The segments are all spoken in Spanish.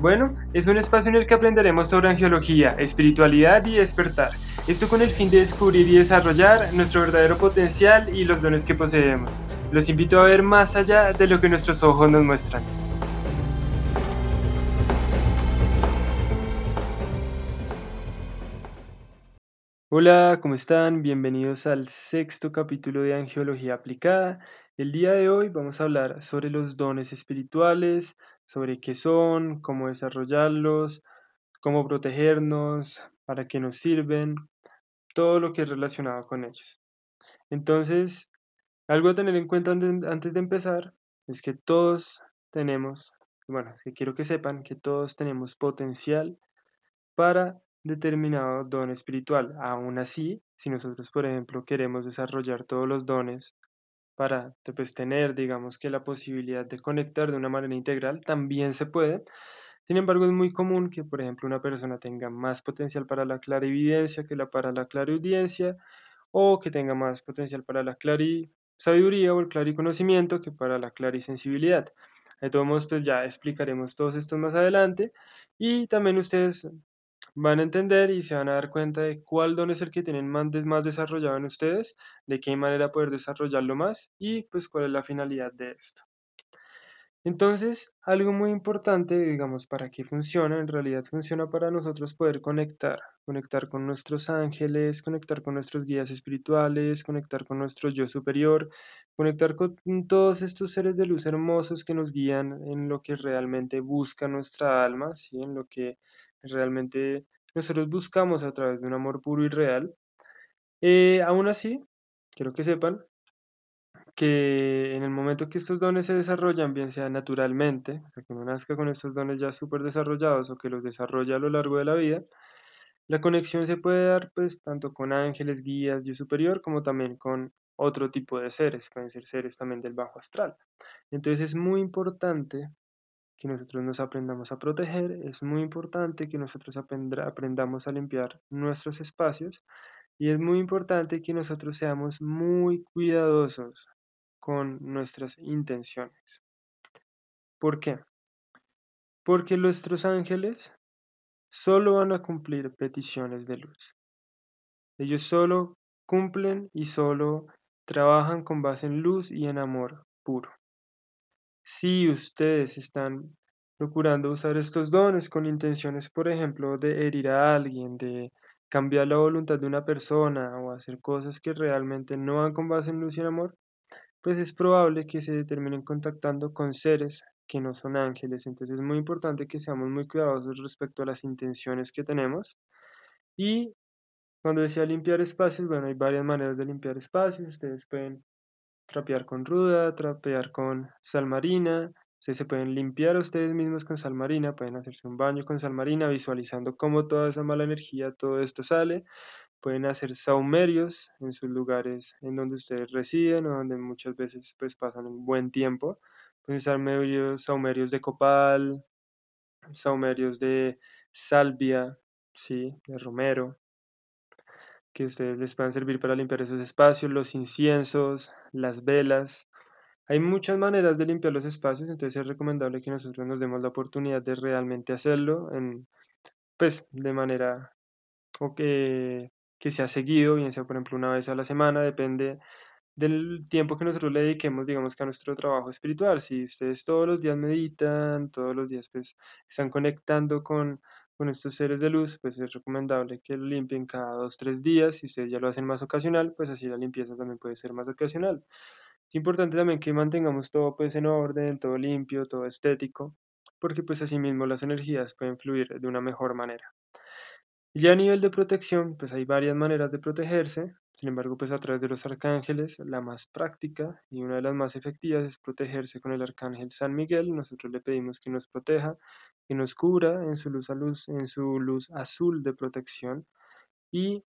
Bueno, es un espacio en el que aprenderemos sobre angiología, espiritualidad y despertar. Esto con el fin de descubrir y desarrollar nuestro verdadero potencial y los dones que poseemos. Los invito a ver más allá de lo que nuestros ojos nos muestran. Hola, ¿cómo están? Bienvenidos al sexto capítulo de Angiología Aplicada. El día de hoy vamos a hablar sobre los dones espirituales, sobre qué son, cómo desarrollarlos, cómo protegernos, para qué nos sirven, todo lo que es relacionado con ellos. Entonces, algo a tener en cuenta antes de empezar es que todos tenemos, bueno, que quiero que sepan que todos tenemos potencial para determinado don espiritual. Aún así, si nosotros, por ejemplo, queremos desarrollar todos los dones para pues, tener, digamos que la posibilidad de conectar de una manera integral, también se puede. Sin embargo, es muy común que, por ejemplo, una persona tenga más potencial para la clarividencia que la para la clariaudiencia, o que tenga más potencial para la clarisabiduría o el clariconocimiento que para la clarisensibilidad. De todos modos, pues ya explicaremos todos estos más adelante. Y también ustedes van a entender y se van a dar cuenta de cuál don es el que tienen más, más desarrollado en ustedes, de qué manera poder desarrollarlo más y pues cuál es la finalidad de esto. Entonces, algo muy importante, digamos, para que funcione, en realidad funciona para nosotros poder conectar, conectar con nuestros ángeles, conectar con nuestros guías espirituales, conectar con nuestro yo superior, conectar con todos estos seres de luz hermosos que nos guían en lo que realmente busca nuestra alma, ¿sí? en lo que realmente nosotros buscamos a través de un amor puro y real. Eh, aún así, quiero que sepan que en el momento que estos dones se desarrollan, bien sea naturalmente, o sea, que uno nazca con estos dones ya súper desarrollados o que los desarrolla a lo largo de la vida, la conexión se puede dar pues tanto con ángeles, guías, yo superior, como también con otro tipo de seres, pueden ser seres también del bajo astral. Entonces es muy importante que nosotros nos aprendamos a proteger, es muy importante que nosotros aprendamos a limpiar nuestros espacios y es muy importante que nosotros seamos muy cuidadosos con nuestras intenciones. ¿Por qué? Porque nuestros ángeles solo van a cumplir peticiones de luz. Ellos solo cumplen y solo trabajan con base en luz y en amor puro. Si ustedes están procurando usar estos dones con intenciones, por ejemplo, de herir a alguien, de cambiar la voluntad de una persona o hacer cosas que realmente no van con base en luz y en amor, pues es probable que se terminen contactando con seres que no son ángeles. Entonces es muy importante que seamos muy cuidadosos respecto a las intenciones que tenemos. Y cuando decía limpiar espacios, bueno, hay varias maneras de limpiar espacios. Ustedes pueden trapear con ruda, trapear con sal marina. Ustedes se pueden limpiar a ustedes mismos con sal marina, pueden hacerse un baño con sal marina, visualizando cómo toda esa mala energía, todo esto sale. Pueden hacer saumerios en sus lugares en donde ustedes residen o donde muchas veces pues pasan un buen tiempo. Pueden usar saumerios de copal, saumerios de salvia, ¿sí? de romero, que ustedes les puedan servir para limpiar esos espacios, los inciensos, las velas. Hay muchas maneras de limpiar los espacios, entonces es recomendable que nosotros nos demos la oportunidad de realmente hacerlo en, pues, de manera o que, que sea seguido, bien sea por ejemplo una vez a la semana, depende del tiempo que nosotros le dediquemos, digamos que a nuestro trabajo espiritual. Si ustedes todos los días meditan, todos los días pues están conectando con con estos seres de luz, pues es recomendable que lo limpien cada dos, tres días. Si ustedes ya lo hacen más ocasional, pues así la limpieza también puede ser más ocasional. Es importante también que mantengamos todo pues en orden, todo limpio, todo estético, porque pues así mismo las energías pueden fluir de una mejor manera. Ya a nivel de protección, pues hay varias maneras de protegerse. Sin embargo, pues a través de los arcángeles, la más práctica y una de las más efectivas es protegerse con el arcángel San Miguel. Nosotros le pedimos que nos proteja, que nos cubra en su luz, a luz, en su luz azul de protección y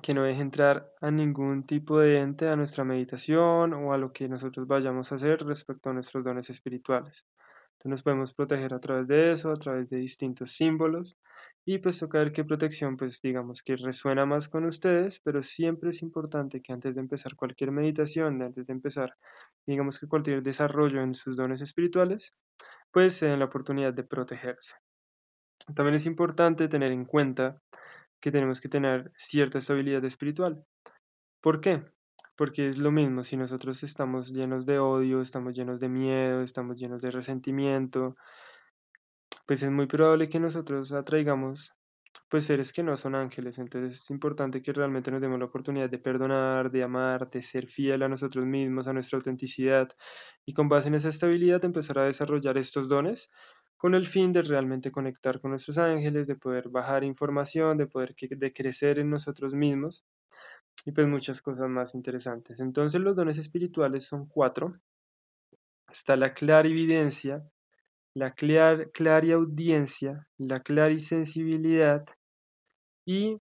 que no deje entrar a ningún tipo de ente a nuestra meditación o a lo que nosotros vayamos a hacer respecto a nuestros dones espirituales. Entonces nos podemos proteger a través de eso, a través de distintos símbolos y pues toca ver qué protección pues digamos que resuena más con ustedes, pero siempre es importante que antes de empezar cualquier meditación, antes de empezar digamos que cualquier desarrollo en sus dones espirituales, pues se den la oportunidad de protegerse. También es importante tener en cuenta que tenemos que tener cierta estabilidad espiritual. ¿Por qué? Porque es lo mismo, si nosotros estamos llenos de odio, estamos llenos de miedo, estamos llenos de resentimiento, pues es muy probable que nosotros atraigamos pues seres que no son ángeles. Entonces es importante que realmente nos demos la oportunidad de perdonar, de amar, de ser fiel a nosotros mismos, a nuestra autenticidad y con base en esa estabilidad empezar a desarrollar estos dones con el fin de realmente conectar con nuestros ángeles, de poder bajar información, de poder de crecer en nosotros mismos y pues muchas cosas más interesantes. Entonces los dones espirituales son cuatro. Está la clarividencia, la clar, clariaudiencia, la clarisensibilidad y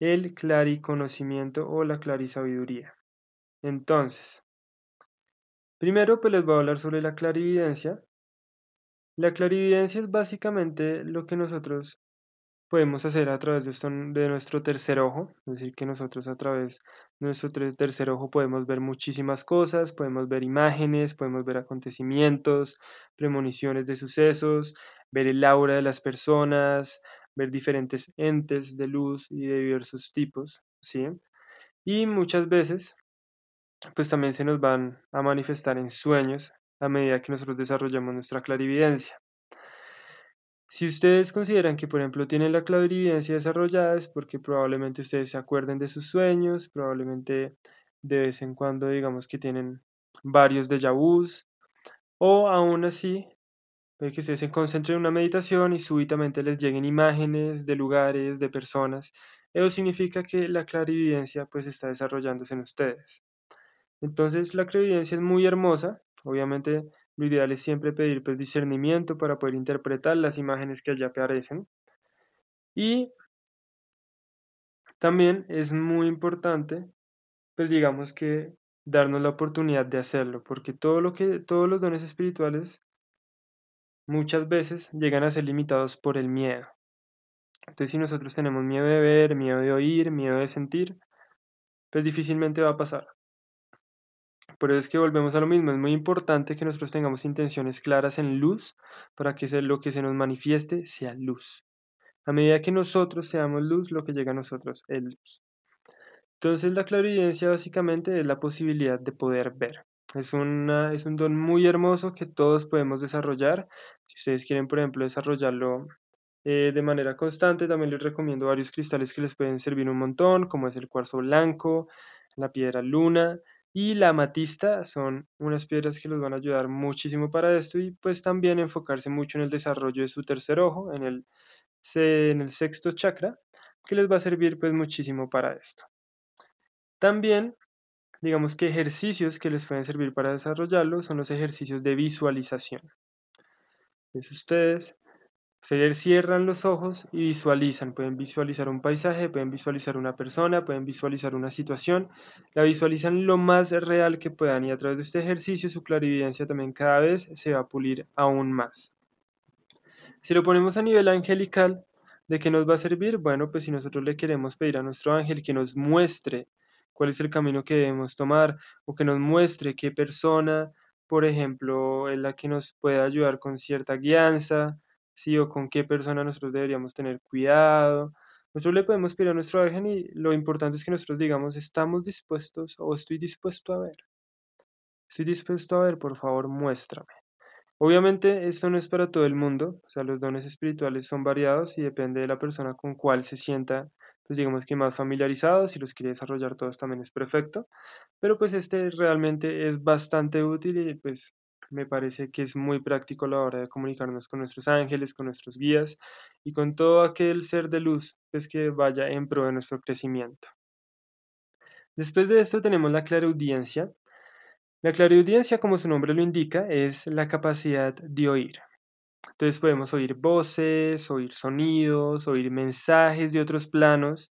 el clariconocimiento o la clarisabiduría. Entonces, primero pues les voy a hablar sobre la clarividencia. La clarividencia es básicamente lo que nosotros podemos hacer a través de, de nuestro tercer ojo, es decir, que nosotros a través de nuestro tercer ojo podemos ver muchísimas cosas, podemos ver imágenes, podemos ver acontecimientos, premoniciones de sucesos, ver el aura de las personas, ver diferentes entes de luz y de diversos tipos, ¿sí? Y muchas veces, pues también se nos van a manifestar en sueños a medida que nosotros desarrollamos nuestra clarividencia. Si ustedes consideran que, por ejemplo, tienen la clarividencia desarrollada es porque probablemente ustedes se acuerden de sus sueños, probablemente de vez en cuando digamos que tienen varios déjà vus, o aún así, puede que ustedes se concentren en una meditación y súbitamente les lleguen imágenes de lugares, de personas. Eso significa que la clarividencia pues está desarrollándose en ustedes. Entonces la clarividencia es muy hermosa, obviamente lo ideal es siempre pedir pues, discernimiento para poder interpretar las imágenes que allá aparecen. Y también es muy importante, pues digamos que darnos la oportunidad de hacerlo, porque todo lo que, todos los dones espirituales muchas veces llegan a ser limitados por el miedo. Entonces, si nosotros tenemos miedo de ver, miedo de oír, miedo de sentir, pues difícilmente va a pasar. Por eso es que volvemos a lo mismo, es muy importante que nosotros tengamos intenciones claras en luz para que lo que se nos manifieste sea luz. A medida que nosotros seamos luz, lo que llega a nosotros es luz. Entonces la clarividencia básicamente es la posibilidad de poder ver. Es, una, es un don muy hermoso que todos podemos desarrollar. Si ustedes quieren, por ejemplo, desarrollarlo eh, de manera constante, también les recomiendo varios cristales que les pueden servir un montón, como es el cuarzo blanco, la piedra luna, y la amatista son unas piedras que los van a ayudar muchísimo para esto y pues también enfocarse mucho en el desarrollo de su tercer ojo, en el, en el sexto chakra, que les va a servir pues muchísimo para esto. También, digamos que ejercicios que les pueden servir para desarrollarlo son los ejercicios de visualización. Es ustedes se cierran los ojos y visualizan. Pueden visualizar un paisaje, pueden visualizar una persona, pueden visualizar una situación. La visualizan lo más real que puedan y a través de este ejercicio su clarividencia también cada vez se va a pulir aún más. Si lo ponemos a nivel angelical, ¿de qué nos va a servir? Bueno, pues si nosotros le queremos pedir a nuestro ángel que nos muestre cuál es el camino que debemos tomar o que nos muestre qué persona, por ejemplo, es la que nos puede ayudar con cierta guianza, sí o con qué persona nosotros deberíamos tener cuidado. Nosotros le podemos pedir a nuestro ángel y lo importante es que nosotros digamos, estamos dispuestos o estoy dispuesto a ver. Estoy dispuesto a ver, por favor, muéstrame. Obviamente esto no es para todo el mundo, o sea, los dones espirituales son variados y depende de la persona con cual se sienta, pues digamos que más familiarizado, si los quiere desarrollar todos también es perfecto, pero pues este realmente es bastante útil y pues me parece que es muy práctico a la hora de comunicarnos con nuestros ángeles, con nuestros guías y con todo aquel ser de luz pues, que vaya en pro de nuestro crecimiento. Después de esto tenemos la clariaudiencia. La clariaudiencia, como su nombre lo indica, es la capacidad de oír. Entonces podemos oír voces, oír sonidos, oír mensajes de otros planos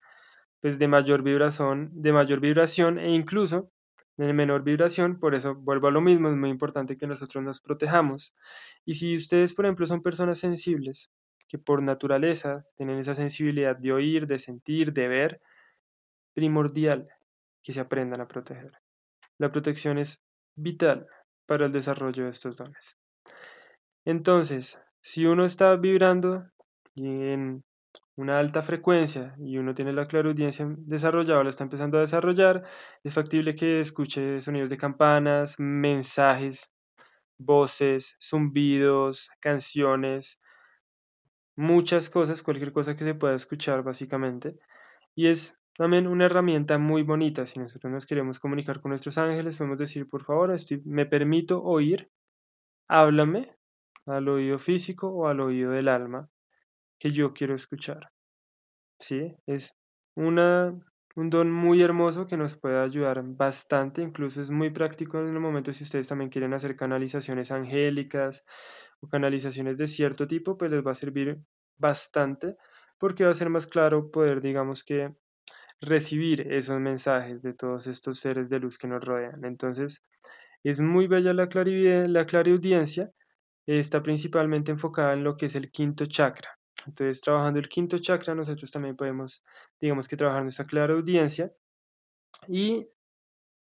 pues de mayor vibración, de mayor vibración e incluso de menor vibración, por eso vuelvo a lo mismo, es muy importante que nosotros nos protejamos. Y si ustedes, por ejemplo, son personas sensibles, que por naturaleza tienen esa sensibilidad de oír, de sentir, de ver, primordial que se aprendan a proteger. La protección es vital para el desarrollo de estos dones. Entonces, si uno está vibrando en una alta frecuencia y uno tiene la claraudiencia desarrollada, la está empezando a desarrollar, es factible que escuche sonidos de campanas, mensajes, voces, zumbidos, canciones, muchas cosas, cualquier cosa que se pueda escuchar básicamente. Y es también una herramienta muy bonita. Si nosotros nos queremos comunicar con nuestros ángeles, podemos decir, por favor, estoy, me permito oír, háblame al oído físico o al oído del alma que yo quiero escuchar. ¿Sí? Es una, un don muy hermoso que nos puede ayudar bastante, incluso es muy práctico en el momento si ustedes también quieren hacer canalizaciones angélicas o canalizaciones de cierto tipo, pues les va a servir bastante porque va a ser más claro poder, digamos que, recibir esos mensajes de todos estos seres de luz que nos rodean. Entonces, es muy bella la, la clariaudiencia, está principalmente enfocada en lo que es el quinto chakra. Entonces, trabajando el quinto chakra, nosotros también podemos, digamos que trabajar nuestra claraudiencia y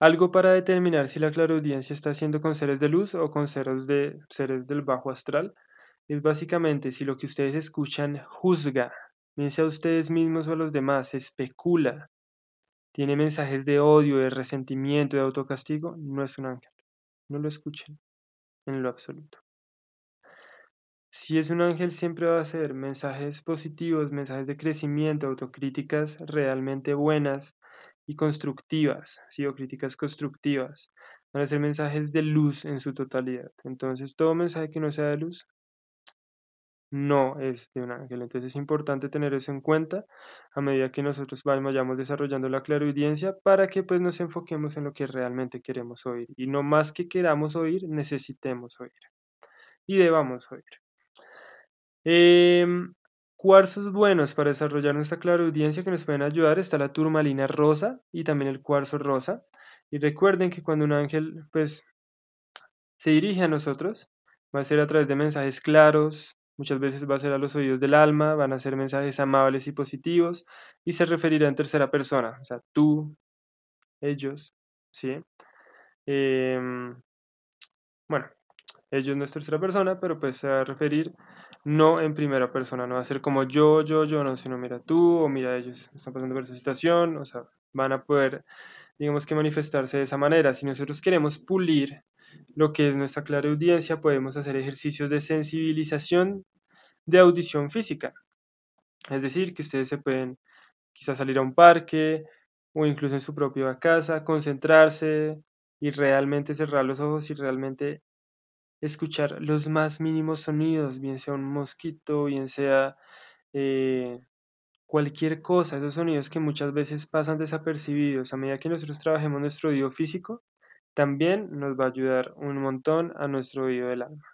algo para determinar si la claraudiencia está haciendo con seres de luz o con seres, de, seres del bajo astral es básicamente si lo que ustedes escuchan juzga, bien a ustedes mismos o a los demás, especula, tiene mensajes de odio, de resentimiento, de autocastigo, no es un ángel. No lo escuchen en lo absoluto. Si es un ángel, siempre va a ser mensajes positivos, mensajes de crecimiento, autocríticas realmente buenas y constructivas, sí, o críticas constructivas. Van a ser mensajes de luz en su totalidad. Entonces, todo mensaje que no sea de luz no es de un ángel. Entonces es importante tener eso en cuenta a medida que nosotros vayamos desarrollando la clarividencia para que pues nos enfoquemos en lo que realmente queremos oír y no más que queramos oír, necesitemos oír y debamos oír. Em, cuarzos buenos para desarrollar nuestra clarividencia que nos pueden ayudar está la turmalina rosa y también el cuarzo rosa. Y recuerden que cuando un ángel pues se dirige a nosotros, va a ser a través de mensajes claros, Muchas veces va a ser a los oídos del alma, van a ser mensajes amables y positivos y se referirá en tercera persona, o sea, tú, ellos, ¿sí? Em, bueno, ellos no es tercera persona, pero pues se va a referir no en primera persona, no va a ser como yo, yo, yo, no, sino mira tú o mira ellos, están pasando por esa situación, o sea, van a poder, digamos que manifestarse de esa manera. Si nosotros queremos pulir lo que es nuestra clara audiencia, podemos hacer ejercicios de sensibilización de audición física. Es decir, que ustedes se pueden quizás salir a un parque o incluso en su propia casa, concentrarse y realmente cerrar los ojos y realmente escuchar los más mínimos sonidos, bien sea un mosquito, bien sea eh, cualquier cosa, esos sonidos que muchas veces pasan desapercibidos. A medida que nosotros trabajemos nuestro oído físico, también nos va a ayudar un montón a nuestro oído del alma.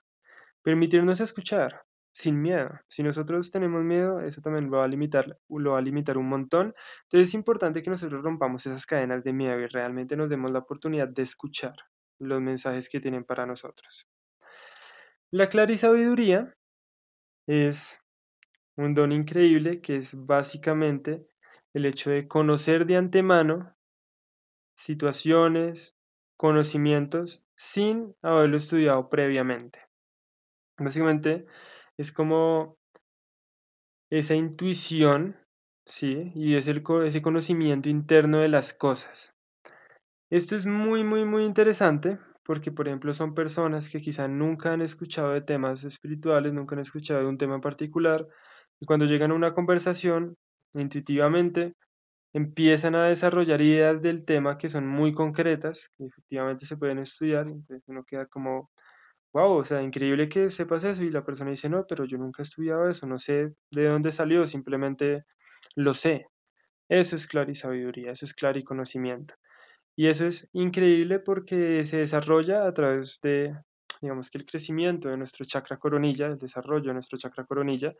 Permitirnos escuchar sin miedo. Si nosotros tenemos miedo, eso también lo va a limitar, lo va a limitar un montón. Entonces es importante que nosotros rompamos esas cadenas de miedo y realmente nos demos la oportunidad de escuchar los mensajes que tienen para nosotros. La clarisabiduría es un don increíble que es básicamente el hecho de conocer de antemano situaciones, conocimientos sin haberlo estudiado previamente. Básicamente es como esa intuición, ¿sí? Y es ese conocimiento interno de las cosas. Esto es muy, muy, muy interesante porque, por ejemplo, son personas que quizá nunca han escuchado de temas espirituales, nunca han escuchado de un tema en particular, y cuando llegan a una conversación, intuitivamente empiezan a desarrollar ideas del tema que son muy concretas, que efectivamente se pueden estudiar, entonces uno queda como, wow, o sea, increíble que sepas eso y la persona dice, no, pero yo nunca he estudiado eso, no sé de dónde salió, simplemente lo sé. Eso es clarisabiduría, eso es clariconocimiento. Y eso es increíble porque se desarrolla a través de, digamos que el crecimiento de nuestro chakra coronilla, el desarrollo de nuestro chakra coronilla,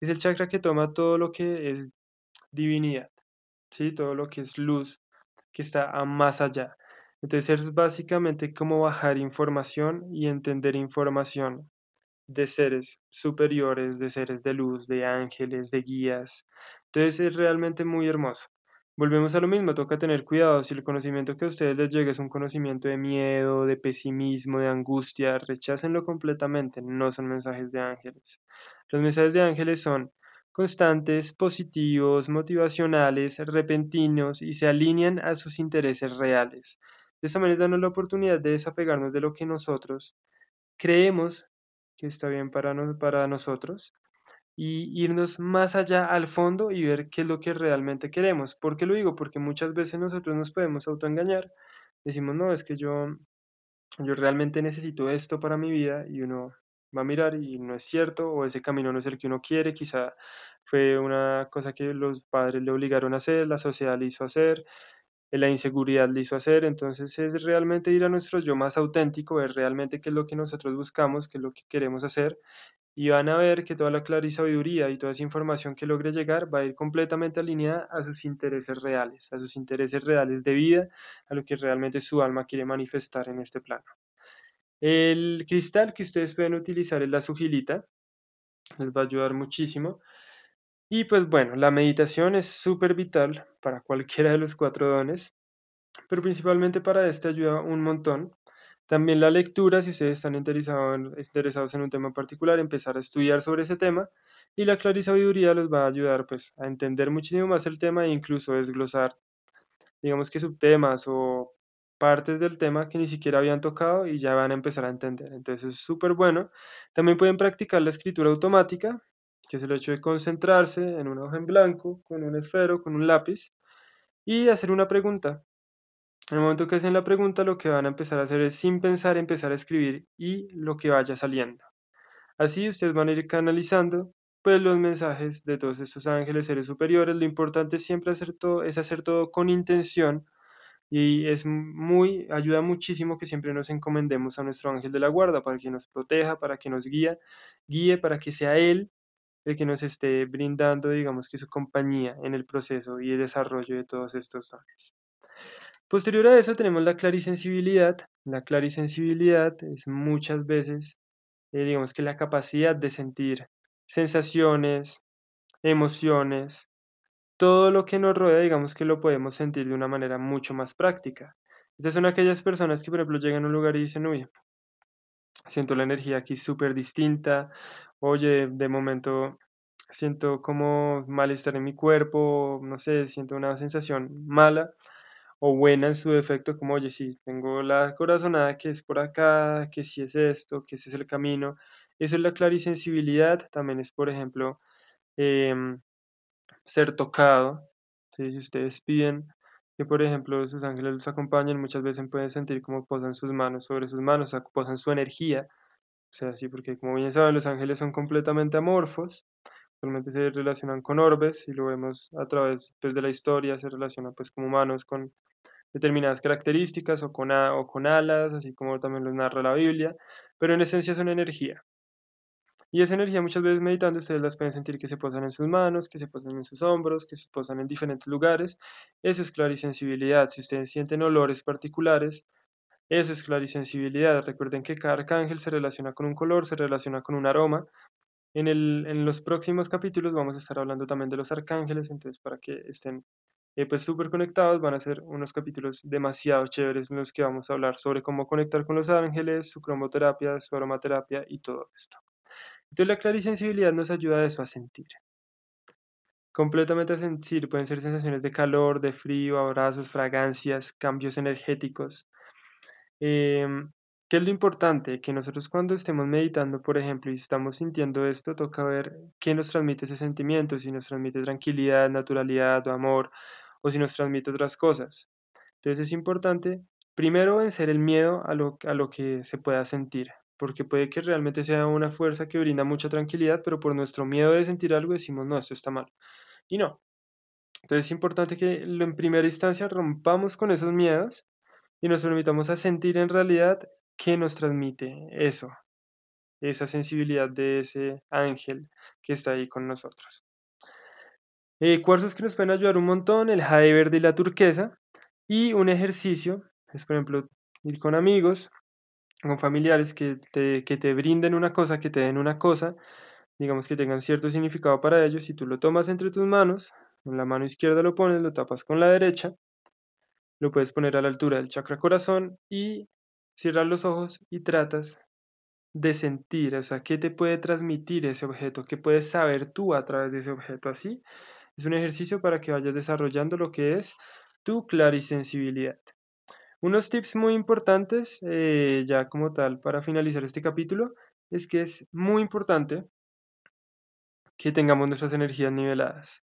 es el chakra que toma todo lo que es divinidad. ¿sí? Todo lo que es luz, que está a más allá. Entonces es básicamente como bajar información y entender información de seres superiores, de seres de luz, de ángeles, de guías. Entonces es realmente muy hermoso. Volvemos a lo mismo, toca tener cuidado. Si el conocimiento que a ustedes les llega es un conocimiento de miedo, de pesimismo, de angustia, rechácenlo completamente. No son mensajes de ángeles. Los mensajes de ángeles son constantes, positivos, motivacionales, repentinos y se alinean a sus intereses reales. De esta manera dan la oportunidad de desapegarnos de lo que nosotros creemos que está bien para nosotros y irnos más allá al fondo y ver qué es lo que realmente queremos. ¿Por qué lo digo? Porque muchas veces nosotros nos podemos autoengañar. Decimos, no, es que yo, yo realmente necesito esto para mi vida y uno va a mirar y no es cierto o ese camino no es el que uno quiere, quizá fue una cosa que los padres le obligaron a hacer, la sociedad le hizo hacer, la inseguridad le hizo hacer, entonces es realmente ir a nuestro yo más auténtico, ver realmente qué es lo que nosotros buscamos, qué es lo que queremos hacer y van a ver que toda la clara y sabiduría y toda esa información que logre llegar va a ir completamente alineada a sus intereses reales, a sus intereses reales de vida, a lo que realmente su alma quiere manifestar en este plano. El cristal que ustedes pueden utilizar es la sugilita, les va a ayudar muchísimo. Y pues bueno, la meditación es súper vital para cualquiera de los cuatro dones, pero principalmente para este ayuda un montón. También la lectura, si ustedes están interesados en un tema particular, empezar a estudiar sobre ese tema. Y la clarisabiduría les va a ayudar pues, a entender muchísimo más el tema e incluso desglosar, digamos que subtemas o partes del tema que ni siquiera habían tocado y ya van a empezar a entender. Entonces es súper bueno. También pueden practicar la escritura automática, que es el hecho de concentrarse en una hoja en blanco, con un esfero, con un lápiz, y hacer una pregunta. En el momento que hacen la pregunta, lo que van a empezar a hacer es, sin pensar, empezar a escribir y lo que vaya saliendo. Así ustedes van a ir canalizando pues los mensajes de todos estos ángeles, seres superiores. Lo importante siempre hacer es hacer todo con intención y es muy, ayuda muchísimo que siempre nos encomendemos a nuestro ángel de la guarda para que nos proteja, para que nos guíe, guíe, para que sea él el que nos esté brindando, digamos que su compañía en el proceso y el desarrollo de todos estos dones. Posterior a eso tenemos la clarisensibilidad. La clarisensibilidad es muchas veces, eh, digamos que la capacidad de sentir sensaciones, emociones, todo lo que nos rodea, digamos que lo podemos sentir de una manera mucho más práctica. Estas son aquellas personas que, por ejemplo, llegan a un lugar y dicen, uy, siento la energía aquí súper distinta, oye, de momento siento como malestar en mi cuerpo, no sé, siento una sensación mala o buena en su defecto, como, oye, sí, tengo la corazonada que es por acá, que sí es esto, que ese es el camino. Eso es la clarisensibilidad, también es, por ejemplo, em, ser tocado. Si ustedes piden que, por ejemplo, sus ángeles los acompañen, muchas veces pueden sentir como posan sus manos sobre sus manos, o posan su energía o sea, sí, porque como bien saben, los ángeles son completamente amorfos, solamente se relacionan con orbes y lo vemos a través pues, de la historia, se relacionan pues como humanos con determinadas características o con, alas, así como también los narra la Biblia, pero en esencia son energía. Y esa energía muchas veces meditando ustedes las pueden sentir que se posan en sus manos, que se posan en sus hombros, que se posan en diferentes lugares. Eso es clarisensibilidad. Si ustedes sienten olores particulares, eso es clarisensibilidad. Recuerden que cada arcángel se relaciona con un color, se relaciona con un aroma. En, en los próximos capítulos vamos a estar hablando también de los arcángeles, entonces para que estén eh, pues súper conectados van a ser unos capítulos demasiado chéveres en los que vamos a hablar sobre cómo conectar con los ángeles, su cromoterapia, su aromaterapia y todo esto. Entonces la clarisensibilidad nos ayuda a eso, a sentir. Completamente a sentir, pueden ser sensaciones de calor, de frío, abrazos, fragancias, cambios energéticos. Em, ¿qué es lo importante? Que nosotros cuando estemos meditando, por ejemplo, y estamos sintiendo esto, toca ver qué nos transmite ese sentimiento, si nos transmite tranquilidad, naturalidad o amor, o si nos transmite otras cosas. Entonces es importante, primero, vencer el miedo a lo, a lo que se pueda sentir, porque puede que realmente sea una fuerza que brinda mucha tranquilidad, pero por nuestro miedo de sentir algo decimos, no, esto está mal. Y no. Entonces es importante que en primera instancia rompamos con esos miedos y nos permitamos a sentir en realidad qué nos transmite eso, esa sensibilidad de ese ángel que está ahí con nosotros. Eh, que nos pueden ayudar un montón, el jade verde y la turquesa. Y un ejercicio, es por ejemplo ir con amigos, con familiares que te, que te brinden una cosa, que te den una cosa, digamos que tengan cierto significado para ellos, y tú lo tomas entre tus manos, en la mano izquierda lo pones, lo tapas con la derecha, lo puedes poner a la altura del chakra corazón y cierras los ojos y tratas de sentir, o sea, qué te puede transmitir ese objeto, qué puedes saber tú a través de ese objeto. Así es un ejercicio para que vayas desarrollando lo que es tu clarisensibilidad. Unos tips muy importantes, eh, ya como tal, para finalizar este capítulo, es que es muy importante que tengamos nuestras energías niveladas.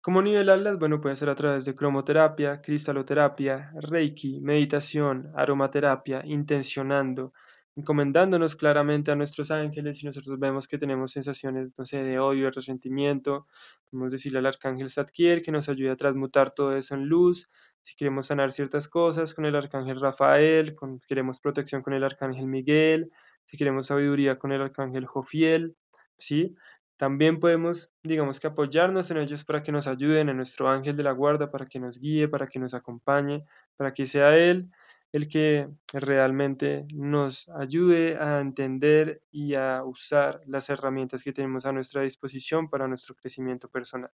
¿Cómo nivelarlas? Bueno, puede ser a través de cromoterapia, cristaloterapia, reiki, meditación, aromaterapia, intencionando, encomendándonos claramente a nuestros ángeles y nosotros vemos que tenemos sensaciones, no sé, de odio, de resentimiento, podemos decirle al arcángel Zadkiel que nos ayude a transmutar todo eso en luz, si queremos sanar ciertas cosas con el arcángel Rafael, queremos protección con el arcángel Miguel, si queremos sabiduría con el arcángel Jofiel, ¿sí? También podemos, digamos que apoyarnos en ellos para que nos ayuden, en nuestro ángel de la guarda, para que nos guíe, para que nos acompañe, para que sea Él el que realmente nos ayude a entender y a usar las herramientas que tenemos a nuestra disposición para nuestro crecimiento personal.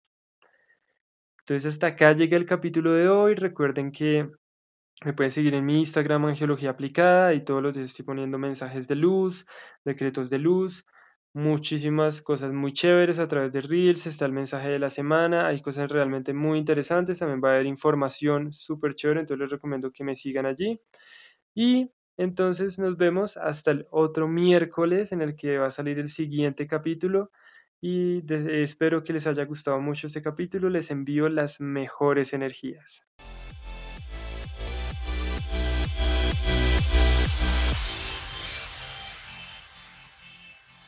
Entonces hasta acá llega el capítulo de hoy. Recuerden que me pueden seguir en mi Instagram Angiología Aplicada y todos los días estoy poniendo mensajes de luz, decretos de luz, muchísimas cosas muy chéveres a través de Reels, está el mensaje de la semana, hay cosas realmente muy interesantes, también va a haber información súper chévere, entonces les recomiendo que me sigan allí. Y entonces nos vemos hasta el otro miércoles en el que va a salir el siguiente capítulo y espero que les haya gustado mucho este capítulo. Les envío las mejores energías.